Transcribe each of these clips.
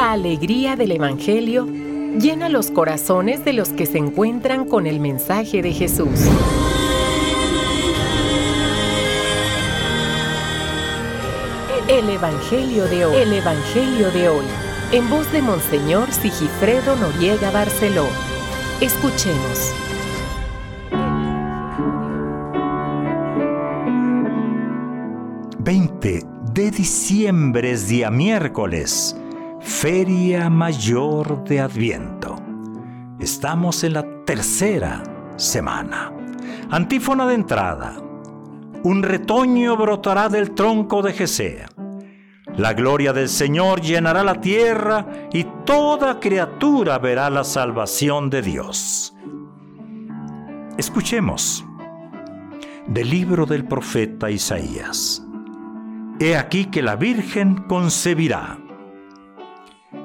La alegría del Evangelio llena los corazones de los que se encuentran con el mensaje de Jesús. El Evangelio de hoy. El Evangelio de hoy. En voz de Monseñor Sigifredo Noriega Barceló. Escuchemos. 20 de diciembre es día miércoles, Feria Mayor de Adviento. Estamos en la tercera semana. Antífona de entrada. Un retoño brotará del tronco de Jesea. La gloria del Señor llenará la tierra y toda criatura verá la salvación de Dios. Escuchemos del libro del profeta Isaías. He aquí que la Virgen concebirá.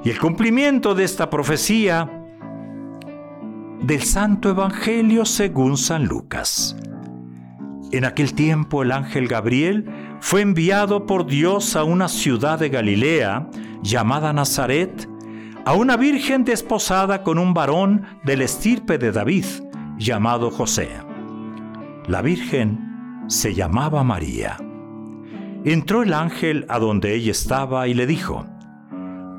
Y el cumplimiento de esta profecía del Santo Evangelio según San Lucas. En aquel tiempo el ángel Gabriel fue enviado por Dios a una ciudad de Galilea llamada Nazaret, a una virgen desposada con un varón del estirpe de David llamado José. La virgen se llamaba María. Entró el ángel a donde ella estaba y le dijo,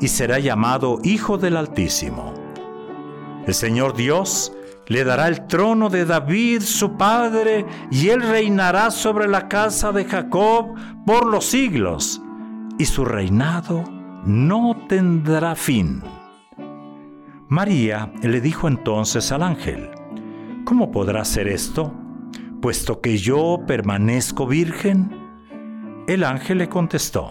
y será llamado Hijo del Altísimo. El Señor Dios le dará el trono de David su padre, y él reinará sobre la casa de Jacob por los siglos, y su reinado no tendrá fin. María le dijo entonces al ángel, ¿Cómo podrá ser esto, puesto que yo permanezco virgen? El ángel le contestó,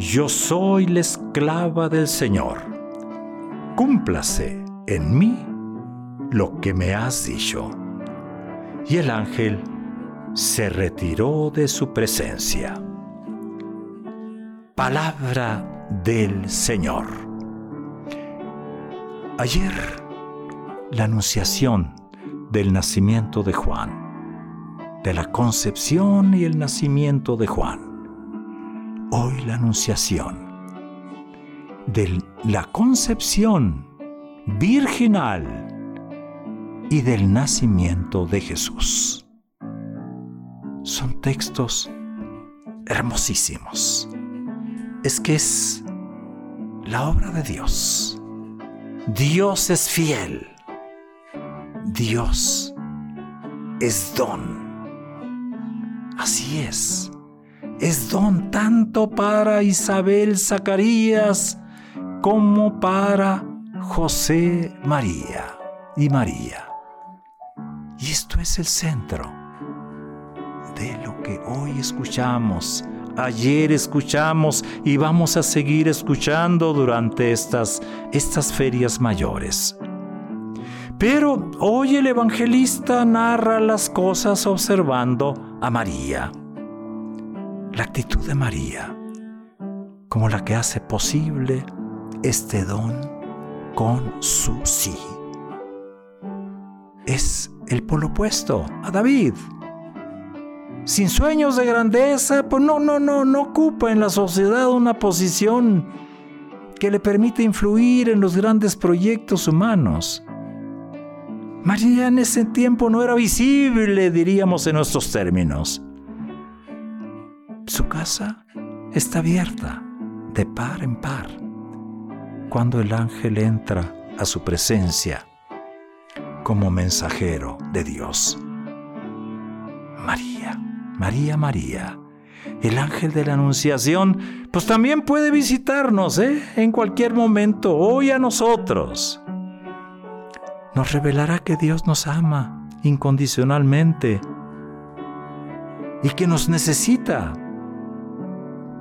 Yo soy la esclava del Señor. Cúmplase en mí lo que me has dicho. Y el ángel se retiró de su presencia. Palabra del Señor. Ayer, la anunciación del nacimiento de Juan de la concepción y el nacimiento de Juan. Hoy la anunciación de la concepción virginal y del nacimiento de Jesús. Son textos hermosísimos. Es que es la obra de Dios. Dios es fiel. Dios es don. Así es. Es don tanto para Isabel Zacarías como para José María y María. Y esto es el centro de lo que hoy escuchamos, ayer escuchamos y vamos a seguir escuchando durante estas, estas ferias mayores. Pero hoy el evangelista narra las cosas observando a María. La actitud de María, como la que hace posible este don con su sí. Es el polo opuesto a David. Sin sueños de grandeza, pues no, no, no, no ocupa en la sociedad una posición que le permite influir en los grandes proyectos humanos. María en ese tiempo no era visible, diríamos en nuestros términos. Su casa está abierta de par en par. cuando el ángel entra a su presencia como mensajero de Dios. María, María, María, el ángel de la Anunciación, pues también puede visitarnos ¿eh? en cualquier momento, hoy a nosotros. Nos revelará que Dios nos ama incondicionalmente y que nos necesita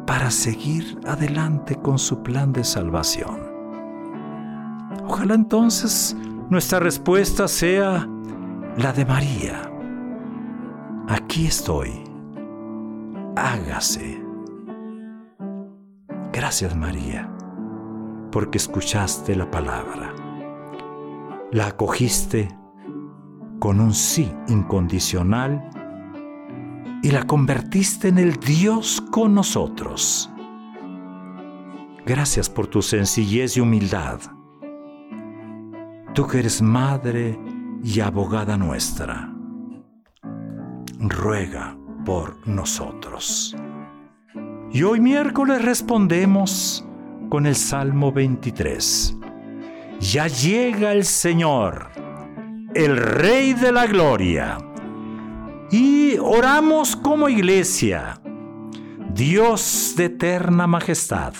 para seguir adelante con su plan de salvación. Ojalá entonces nuestra respuesta sea la de María. Aquí estoy. Hágase. Gracias María, porque escuchaste la palabra. La acogiste con un sí incondicional y la convertiste en el Dios con nosotros. Gracias por tu sencillez y humildad. Tú que eres madre y abogada nuestra, ruega por nosotros. Y hoy miércoles respondemos con el Salmo 23. Ya llega el Señor, el Rey de la Gloria y oramos como iglesia. Dios de eterna majestad,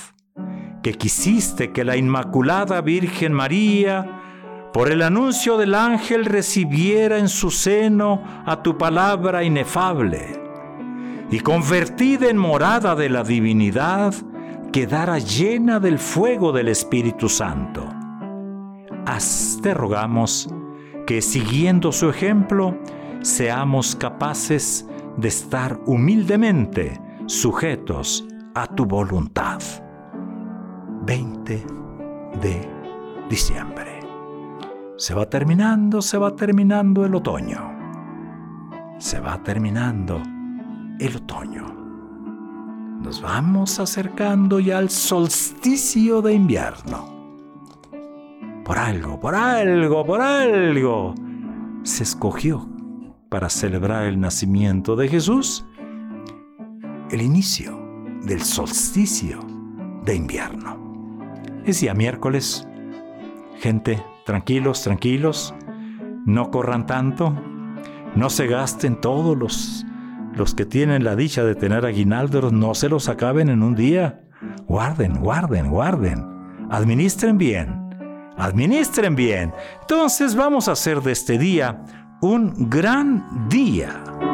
que quisiste que la Inmaculada Virgen María, por el anuncio del ángel, recibiera en su seno a tu palabra inefable, y convertida en morada de la divinidad, quedara llena del fuego del Espíritu Santo. Haz, te rogamos, que siguiendo su ejemplo, seamos capaces de estar humildemente sujetos a tu voluntad. 20 de diciembre. Se va terminando, se va terminando el otoño. Se va terminando el otoño. Nos vamos acercando ya al solsticio de invierno. Por algo, por algo, por algo, se escogió para celebrar el nacimiento de Jesús, el inicio del solsticio de invierno. Es día miércoles. Gente, tranquilos, tranquilos, no corran tanto, no se gasten todos los, los que tienen la dicha de tener aguinaldos, no se los acaben en un día. Guarden, guarden, guarden. Administren bien, administren bien. Entonces vamos a hacer de este día un gran día.